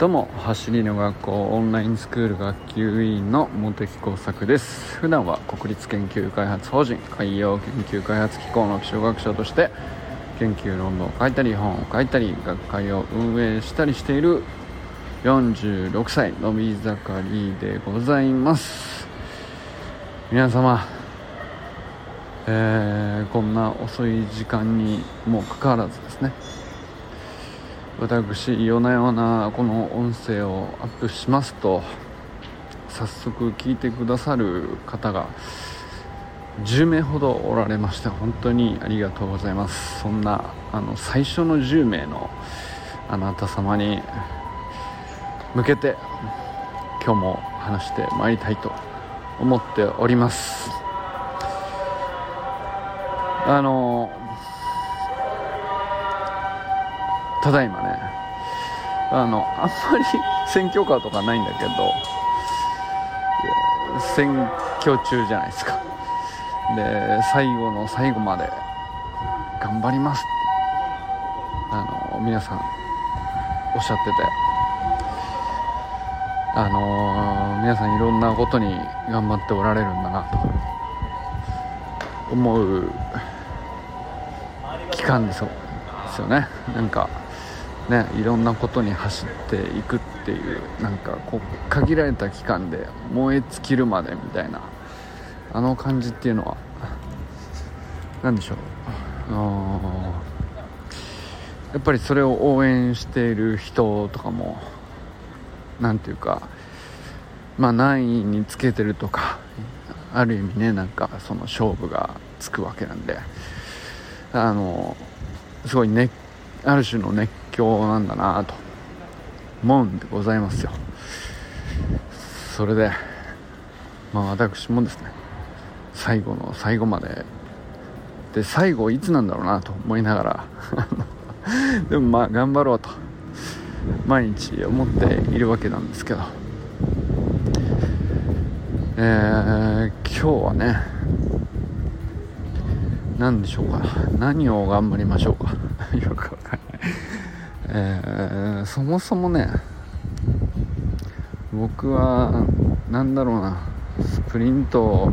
どうも走りの学校オンラインスクール学級委員の茂木耕作です。普段は国立研究開発法人海洋研究開発機構の気象学者として研究論文を書いたり本を書いたり学会を運営したりしている46歳のび盛りでございます。皆様えー、こんな遅い時間にもかかわらずですね私夜な夜なこの音声をアップしますと早速聞いてくださる方が10名ほどおられまして本当にありがとうございます。そんなあの最初の10名のあなた様に向けて今日も話してまいりたいと思っております。あのただいまね。あのあんまり選挙カーとかないんだけど選挙中じゃないですか。で最後の最後まで頑張ります。あの皆さんおっしゃってて。あの皆さんいろんなことに頑張っておられるんだなと。思う期間ですよ。ね。なんかねいろんなことに走っていくっていうなんかこう限られた期間で燃え尽きるまでみたいなあの感じっていうのは何でしょう？やっぱりそれを応援している人とかも何ていうかまあ何位につけてるとかある意味ねなんかその勝負がつくわけなんであのすごいねある種の熱狂なんだなと思うんでございますよ。それでまあ私もですね最後の最後までで最後いつなんだろうなと思いながら でもまあ頑張ろうと毎日思っているわけなんですけど。えー、今日はね何でしょうか。何を頑張りましょうか。よくえー、そもそもね僕は何だろうなスプリント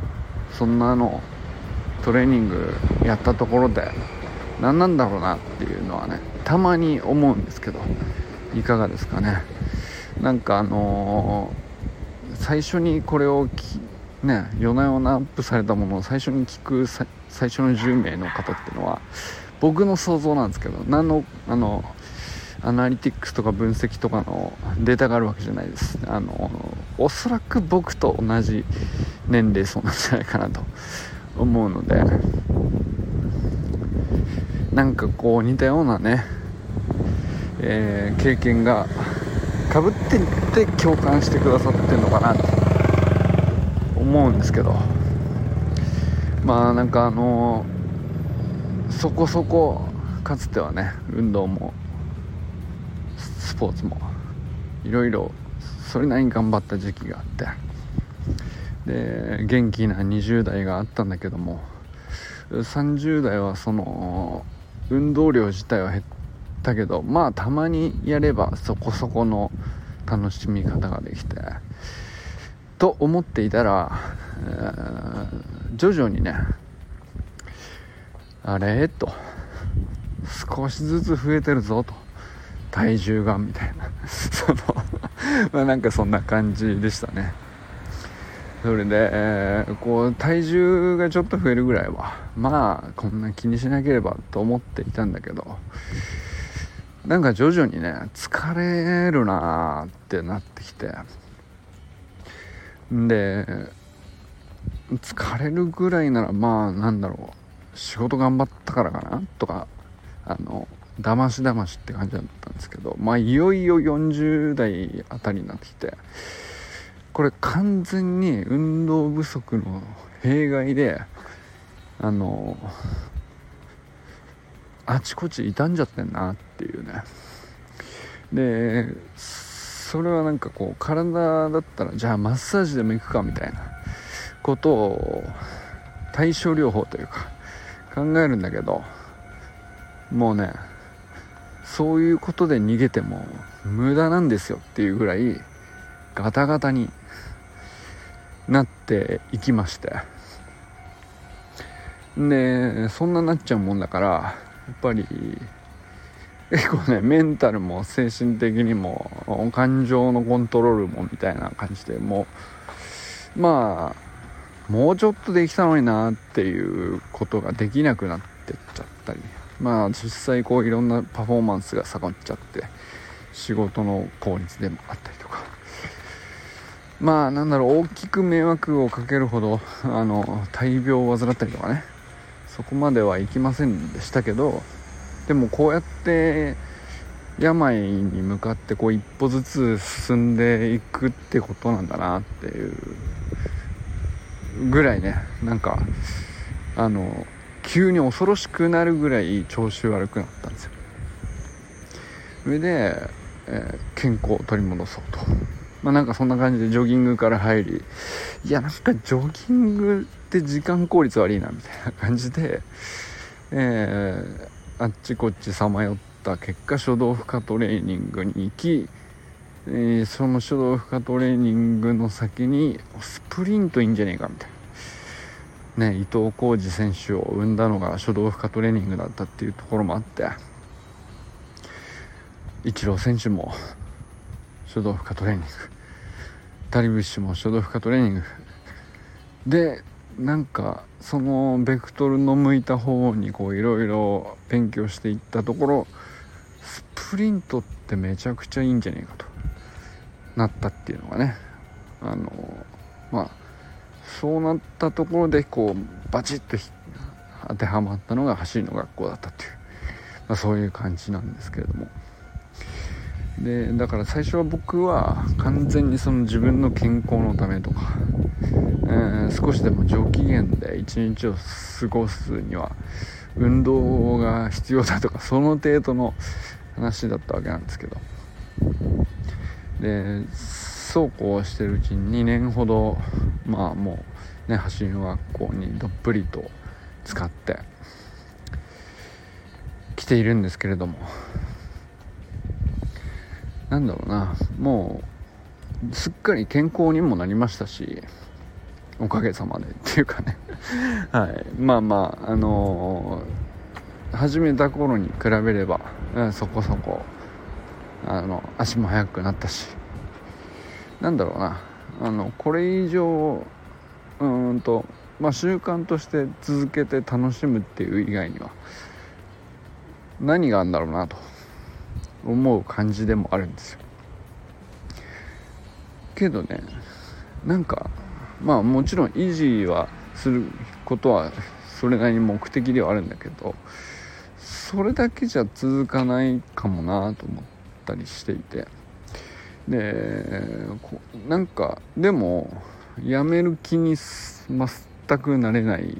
そんなのトレーニングやったところで何なんだろうなっていうのはねたまに思うんですけどいかがですかね。なんかあのー、最初にこれをね夜な夜なアップされたものを最初に聞く最初の10名の方っていうのは僕の想像なんですけど何のあのアナリティクスとか分析とかのデータがあるわけじゃないです。あのおそらく僕と同じ年齢層なんじゃないかなと思うのでなんかこう似たようなね、えー、経験がかぶってって共感してくださってるのかなと思うんですけど。まあなんかあのー、そこそこかつてはね運動もポーツもいろいろそれなりに頑張った時期があって。で元気な20代があったんだけども30代はその運動量自体は減ったけどまあたまにやればそこそこの楽しみ方ができて。と思っていたら、えー、徐々にねあれ？と少しずつ増えてるぞと。体重がみたいな。そのまなんかそんな感じでしたね。それで、えー、こう体重がちょっと増えるぐらいはまあこんな気にしなければと思っていたんだけどなんか徐々にね疲れるなーってなってきて。で疲れるぐらいならまあなんだろう仕事頑張ったからかなとかあのだましだましって感じだったんですけどまあいよいよ40代あたりになってきてこれ完全に運動不足の弊害であのあちこち傷んじゃってんなっていうね。でそれはなんかこう体だったらじゃあマッサージでも行くかみたいなことを対症療法というか考えるんだけどもうねそういうことで逃げても無駄なんですよっていうぐらいガタガタになっていきまして。でそんななっちゃうもんだからやっぱり結構ねメンタルも精神的にも感情のコントロールもみたいな感じでもうまあもうちょっとできたのになっていうことができなくなってっちゃったり。まあ実際こういろんなパフォーマンスが下がっちゃって仕事の効率でもあったりとか。まあなんだろう大きく迷惑をかけるほどあの大病を患ったりとかね。そこまではいきませんでしたけどでもこうやって病に向かってこう一歩ずつ進んでいくってことなんだなっていうぐらいねなんかあの急に恐ろしくなるぐらい調子悪くなったんですよ。それで、えー、健康を取り戻そうと。まあなんかそんな感じでジョギングから入りいやなんかジョギングって時間効率悪いなみたいな感じでえー、あっちこっちさまよった結果初動負荷トレーニングに行き、えー、その初動負荷トレーニングの先にスプリントいいんじゃねえかみたいな。ね、伊藤浩二選手を生んだのが初動負荷トレーニングだったっていうところもあってイチロー選手も初動負荷トレーニングダルビッシュも初動負荷トレーニング。でなんかそのベクトルの向いた方にこういろいろ勉強していったところスプリントってめちゃくちゃいいんじゃねえかとなったっていうのがねあのまあそうなったところでこうバチッと当てはまったのが走りの学校だったっていう、まあ、そういう感じなんですけれども。でだから最初は僕は完全にその自分の健康のためとか、えー、少しでも上機嫌で一日を過ごすには運動が必要だとかその程度の話だったわけなんですけど。でそうこうしてるうちに2年ほどまあもうね走りの学校にどっぷりと使ってきているんですけれども。なんだろうな。もうすっかり健康にもなりましたしおかげさまで。っていうかね。はい。まあまああのー、始めた頃に比べれば、うん、そこそこあの足も速くなったし。なんだろうな。あのこれ以上うんとまあ習慣として続けて楽しむっていう以外には何があるんだろうなと思う感じでもあるんですよ。けどねなんかまあもちろん維持はすることはそれなりに目的ではあるんだけどそれだけじゃ続かないかもなと思ったりしていて。でなんかでもやめる気に全くなれない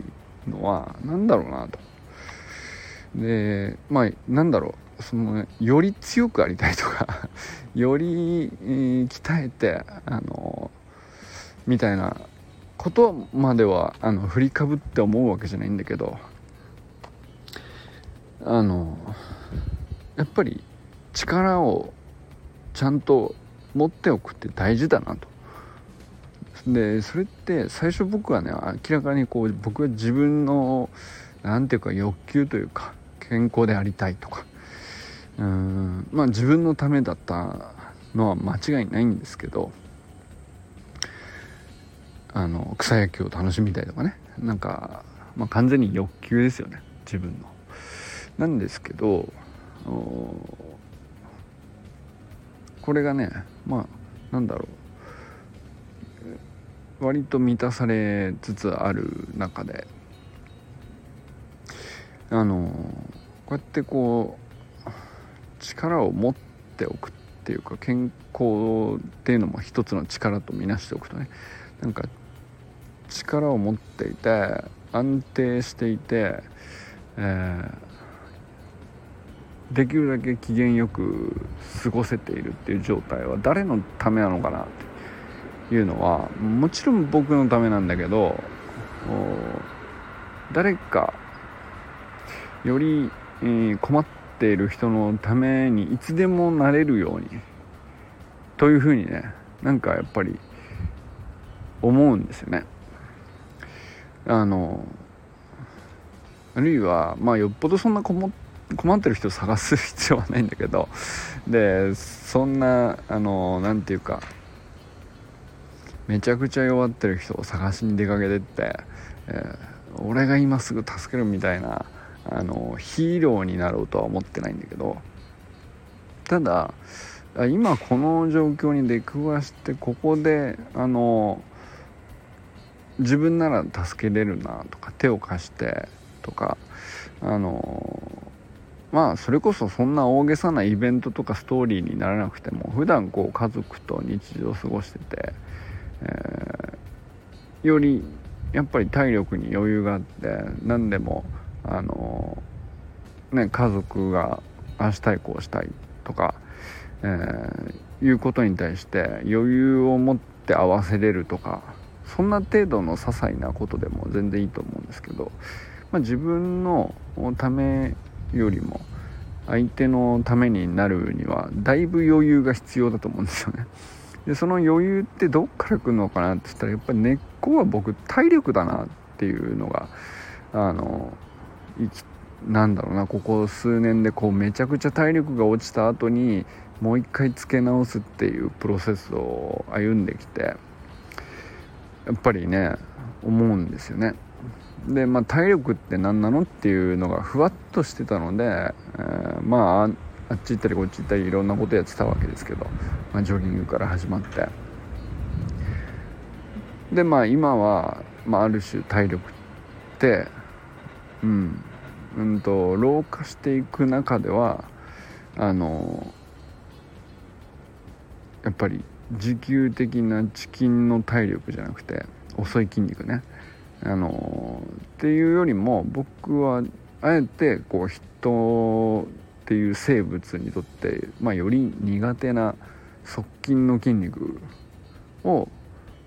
のは何だろうなと。でまあなんだろう。その、より強くありたいとか より、鍛えてあのみたいなことまではあの振りかぶって思うわけじゃないんだけどあのやっぱり力をちゃんと持っておくって大事だなと。でそれって最初僕はね明らかにこう僕は自分の何ていうか欲求というか健康でありたいとかうんまあ自分のためだったのは間違いないんですけどあの草野球を楽しみたいとかねなんか、まあ、完全に欲求ですよね自分の。なんですけどこれがねまあなんだろう。割と満たされつつある中で。あのこうやってこう力を持っておくっていうか健康っていうのも一つの力とみなしておくとね。なんか力を持っていて安定していて、えーできるだけ機嫌よく過ごせているっていう状態は誰のためなのかなっていうのはもちろん僕のためなんだけど誰かより、困っている人のためにいつでもなれるようにというふうにねなんかやっぱり思うんですよね。あのあるいはまあよっぽどそんな困ってる人を探す必要はないんだけどでそんなあの何て言うかめちゃくちゃ弱ってる人を探しに出かけてって、えー、俺が今すぐ助けるみたいなあのヒーローになろうとは思ってないんだけどただ今この状況に出くわしてここであの自分なら助けれるなとか手を貸してとかあのまあそれこそそんな大げさなイベントとかストーリーにならなくても普段こう家族と日常を過ごしてて、えー、よりやっぱり体力に余裕があって何でもあのね家族がああしたいこうしたいとか、えー、いうことに対して余裕を持って合わせれるとかそんな程度の些細なことでも全然いいと思うんですけど、まあ、自分のためよりも相手のためになるにはだいぶ余裕が必要だと思うんですよね。でその余裕ってどっから来るのかなって言ったらやっぱり根っこは僕体力だなっていうのがあのなんだろうなここ数年でこうめちゃくちゃ体力が落ちた後にもう一回つけ直すっていうプロセスを歩んできてやっぱりね思うんですよね。でまあ体力って何なのっていうのがふわっとしてたので、えー、まああっち行ったりこっち行ったりいろんなことやってたわけですけど、まあ、ジョギングから始まって。でまあ今は、まあ、ある種体力ってうん。うんと老化していく中ではあのやっぱり持久的なチキンの体力じゃなくて遅い筋肉ね。あのっていうよりも僕はあえてこう人っていう生物にとって、まあ、より苦手な側筋の筋肉を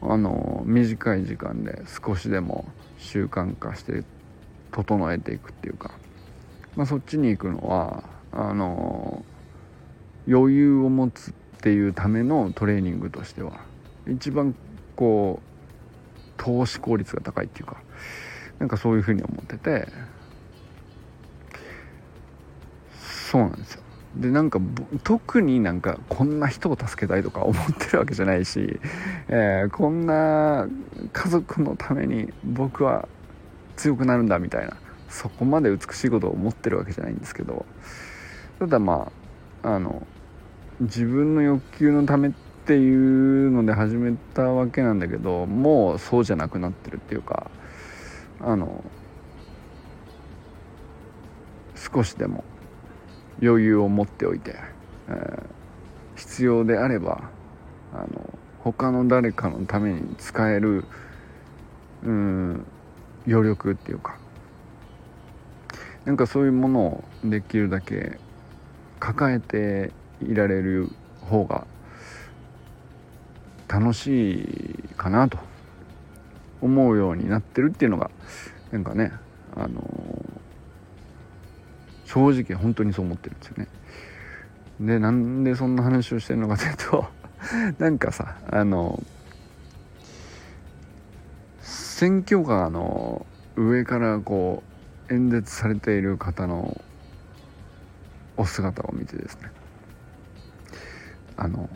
あの短い時間で少しでも習慣化して整えていくっていうか、まあ、そっちに行くのはあの余裕を持つっていうためのトレーニングとしては一番こう投資効率が高いっていうかなんかそういうふうに思ってて。そうなんですよ。でなんか特になんかこんな人を助けたいとか思ってるわけじゃないし、えー、こんな家族のために僕は強くなるんだみたいなそこまで美しいことを思ってるわけじゃないんですけどただまああの自分の欲求のためってっていうので始めたわけなんだけどもうそうじゃなくなってるっていうかあの少しでも余裕を持っておいて、えー、必要であればあの他の誰かのために使えるうん余力っていうかなんかそういうものをできるだけ抱えていられる方が楽しいかなと思うようになってるっていうのがなんかねあの正直本当にそう思ってるんですよね。でなんでそんな話をしてるのかというと なんかさあの選挙カーの上からこう演説されている方のお姿を見てですねあの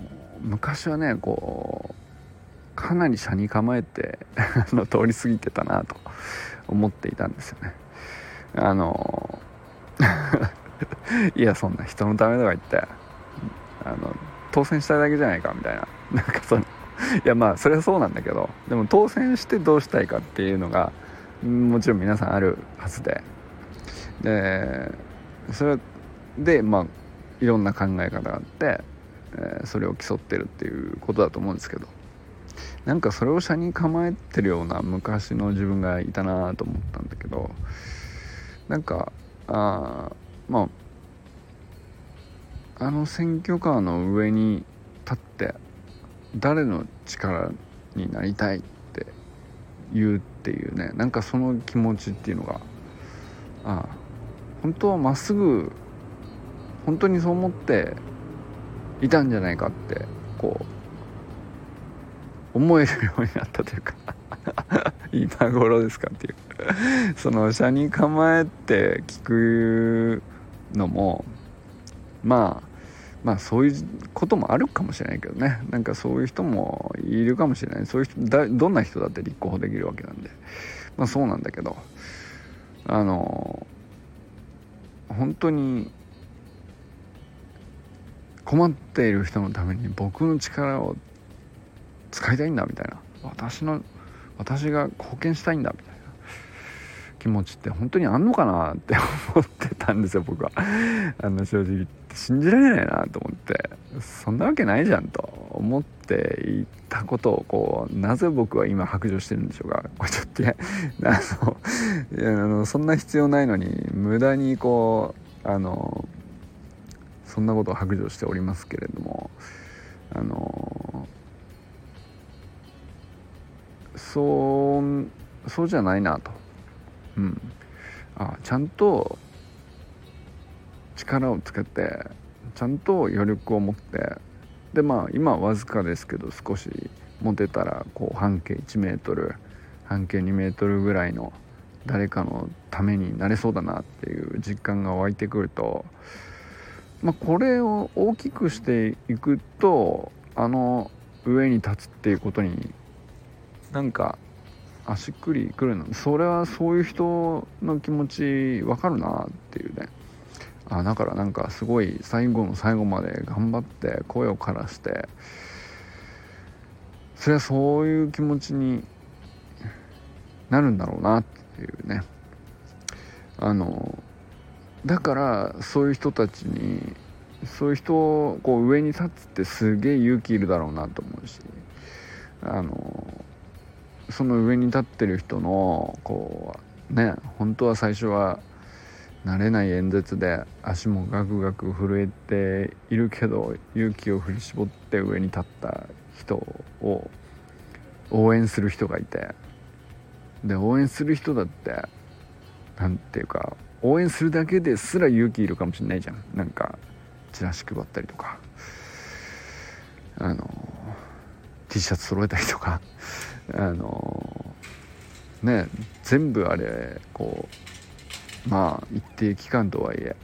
昔はねこうかなり車に構えて の通り過ぎてたなと思っていたんですよね。あの いやそんな人のためとか言ってあの当選したいだけじゃないかみたいな。なんかそのいやまあそれはそうなんだけどでも当選してどうしたいかっていうのがもちろん皆さんあるはずで。でそれでまあいろんな考え方があってえ、それを競ってるっていうことだと思うんですけど。なんかそれを車に構えてるような昔の自分がいたなと思ったんだけど。なんかあまああの選挙カーの上に立って誰の力になりたいって言うっていうねなんかその気持ちっていうのがあ本当はまっすぐ本当にそう思っていたんじゃないかってこう思えるようになったというか 今頃ですかっていう。その車に構えて聞くのもまあまあそういうこともあるかもしれないけどね。なんかそういう人もいるかもしれない。そういう人だどんな人だって立候補できるわけなんで。まあそうなんだけどあの本当に困っている人のために僕の力を使いたいんだみたいな。私の私が貢献したいんだみたいな。気持ちって本当にあんのかなって思ってたんですよ僕は。あの正直信じられないなと思って。そんなわけないじゃんと思っていたことをこうなぜ僕は今白状してるんでしょうか。これちょっと いやあのあのそんな必要ないのに無駄にこうあのそんなことを白状しておりますけれどもあのそうそうじゃないなと、うん、あちゃんと力をつけてちゃんと余力を持ってでまあ今わずかですけど少し持てたらこう半径1メートル半径2メートルぐらいの誰かのためになれそうだなっていう実感が湧いてくると、まあ、これを大きくしていくとあの上に立つっていうことになんかあしっくりくるの。それはそういう人の気持ちわかるなっていうね。あだからなんかすごい最後の最後まで頑張って声を枯らしてそれはそういう気持ちになるんだろうなっていうね。あのだからそういう人たちにそういう人をこう上に立つってすげえ勇気いるだろうなと思うしあのその上に立ってる人のこうね本当は最初は慣れない演説で足もガクガク震えているけど勇気を振り絞って上に立った人を応援する人がいてで応援する人だって何ていうか応援するだけですら勇気いるかもしれないじゃん。なんかチラシ配ったりとか。あの T シャツ揃えたりとか。あのね全部あれこうまあ一定期間とはいえ。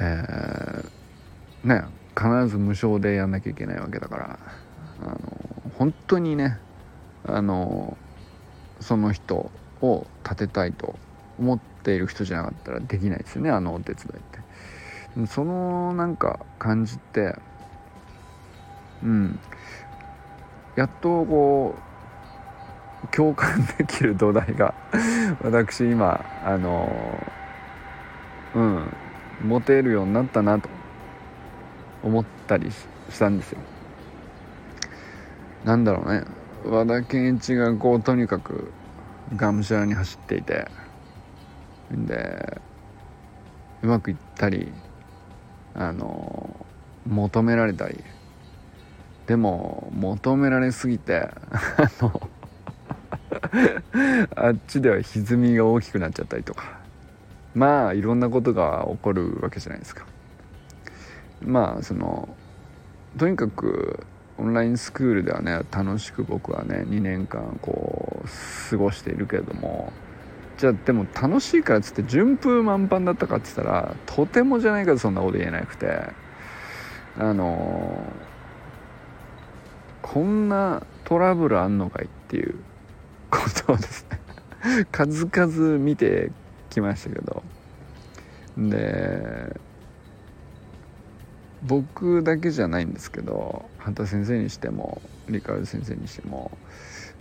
えー、ね必ず無償でやんなきゃいけないわけだから。あの本当にねあのその人を立てたいと思っている人じゃなかったらできないですよねあのお手伝いって。そのなんか感じってうん。やっとこう共感できる土台が 私今あのうん持てるようになったなと思ったりしたんですよ。なんだろうね。和田健一がこうとにかくがむしゃらに走っていてでうまくいったりあの求められたりでも求められすぎてあの あっちでは歪みが大きくなっちゃったりとか。まあいろんなことが起こるわけじゃないですか。まあそのとにかくオンラインスクールではね楽しく僕はね2年間こう過ごしているけれどもじゃあでも楽しいからっつって順風満帆だったかっつったらとてもじゃないかそんなこと言えなくてあのこんなトラブルあんのかいっていう ことをですね数々見てきましたけど。で僕だけじゃないんですけど畑先生にしてもリカル先生にしても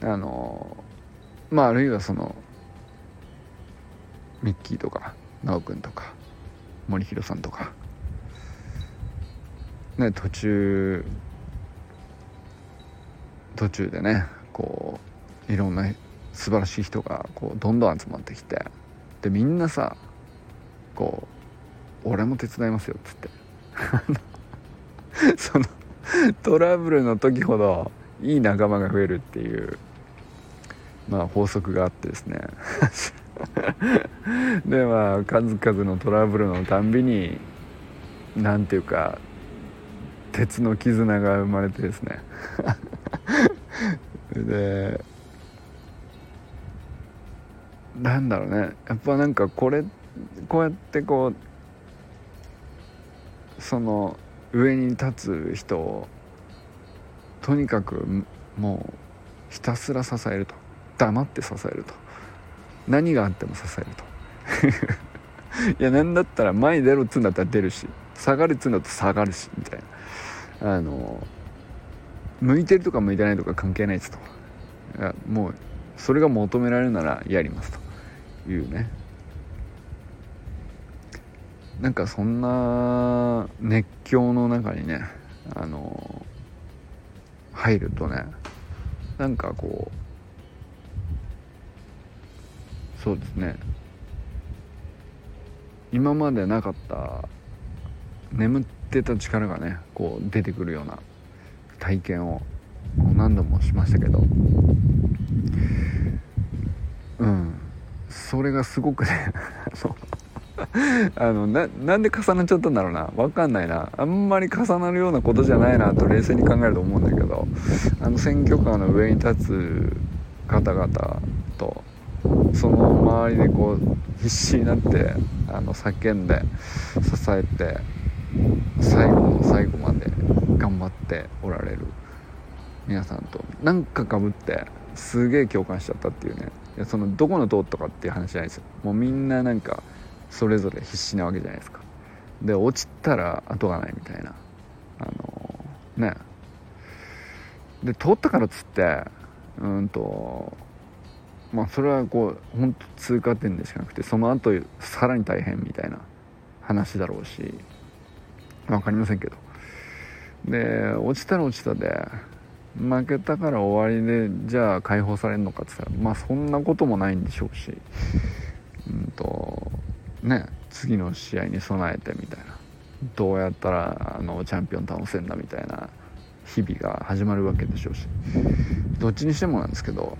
あのまああるいはそのミッキーとか奈くんとか森弘さんとかね途中途中でねこういろんな素晴らしい人がこうどんどん集まってきてでみんなさこう「俺も手伝いますよ」っつって。そのトラブルの時ほどいい仲間が増えるっていう。まあ法則があってですね。でまあ数々のトラブルのたんびに何ていうか鉄の絆が生まれてですね。でなんだろうね。やっぱなんかこれこうやってこうその上に立つ人をとにかくもうひたすら支えると。黙って支えると。何があっても支えると。いや何だったら前に出ろっつうんだったら出るし下がるっつうんだったら下がるしみたいな。あの向いてるとか向いてないとか関係ないですと。いやもうそれが求められるならやりますと。いうね。なんかそんな熱狂の中にねあの入るとねなんかこうそうですね。今までなかった眠ってた力がねこう出てくるような体験を何度もしましたけど。うん。それがすごくねあのななんで重なっちゃったんだろうな。分かんないな。あんまり重なるようなことじゃないなと冷静に考えると思うんだけど。あの選挙カーの上に立つ方々とその周りでこう必死になってあの叫んで支えて最後の最後まで頑張っておられる皆さんとなんかかぶってすげえ共感しちゃったっていうね。いやそのどこの党とかっていう話じゃないですよ。もうみんななんかそれぞれ必死なわけじゃないですか。で落ちたら後がないみたいな。あのー、ね。で通ったからっつってうんとまあそれはこう本当通過点でしかなくてその後さらに大変みたいな話だろうし分かりませんけど。で落ちたら落ちたで負けたから終わりでじゃあ解放されるのかって言ったらまあそんなこともないんでしょうしうんとね次の試合に備えてみたいな。どうやったらあのチャンピオン倒せんだみたいな日々が始まるわけでしょうし。どっちにしてもなんですけど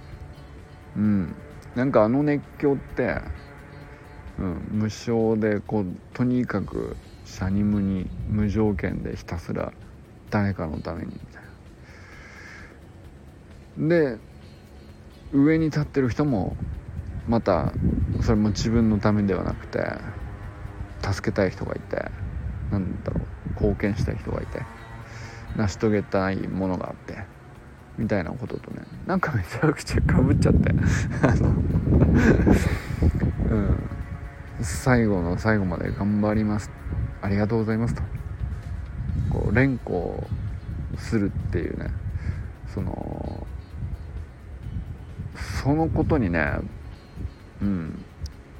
うん。なんかあの熱狂って、うん、無償でこうとにかくシャニムに無条件でひたすら誰かのためにみたいな。で上に立ってる人もまたそれも自分のためではなくて助けたい人がいてなんだろう貢献したい人がいて成し遂げたいものがあって。みたいなこととねなんかめちゃくちゃかぶっちゃって。あのうん。最後の最後まで頑張ります。ありがとうございますと。こう連呼するっていうね。そのそのことにねうん。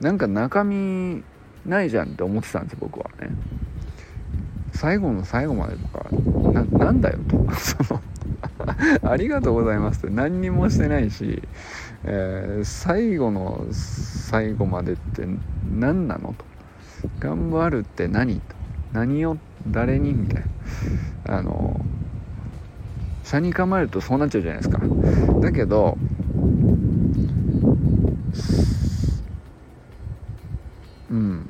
なんか中身ないじゃんって思ってたんですよ僕はね。最後の最後までとかななんだよと。その ありがとうございます。って何にもしてないし、えー、最後の最後までって何なの？と。頑張るって何？と。何を誰に？みたいな。あの車に構えるとそうなっちゃうじゃないですか。だけどうん。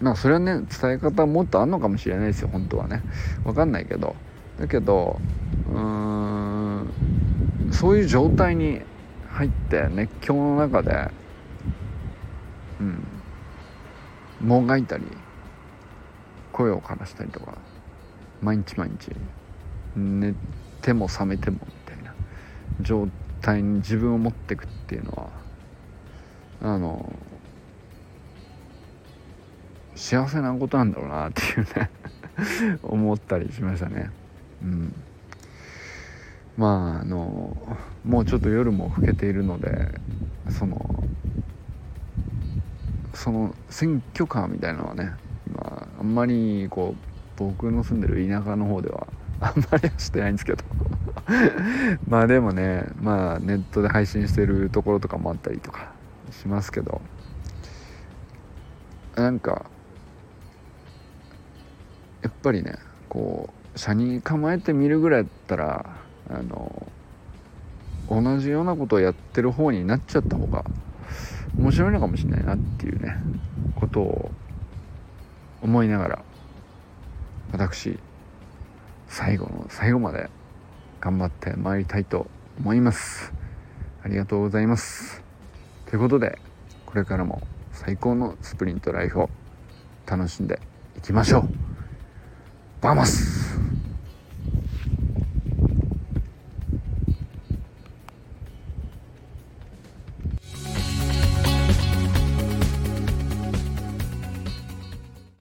まあそれはね伝え方もっとあんのかもしれないですよ。本当はね。分かんないけど。だけどそういう状態に入って熱狂の中でうん。もがいたり声を枯らしたりとか毎日毎日寝ても覚めてもみたいな状態に自分を持っていくっていうのはあの幸せなことなんだろうなっていうね 思ったりしましたね。うん。まああのもうちょっと夜も更けているのでそのその選挙カーみたいなのはねまああんまりこう僕の住んでる田舎の方ではあんまりしてないんですけど。まあでもねまあネットで配信してるところとかもあったりとかしますけど。なんかやっぱりねこう車に構えてみるぐらいだったらあの同じようなことをやってる方になっちゃった方が面白いのかもしれないなっていうねことを思いながら私最後の最後まで頑張ってまいりたいと思います。ありがとうございます。ということでこれからも最高のスプリントライフを楽しんでいきましょう。バーマス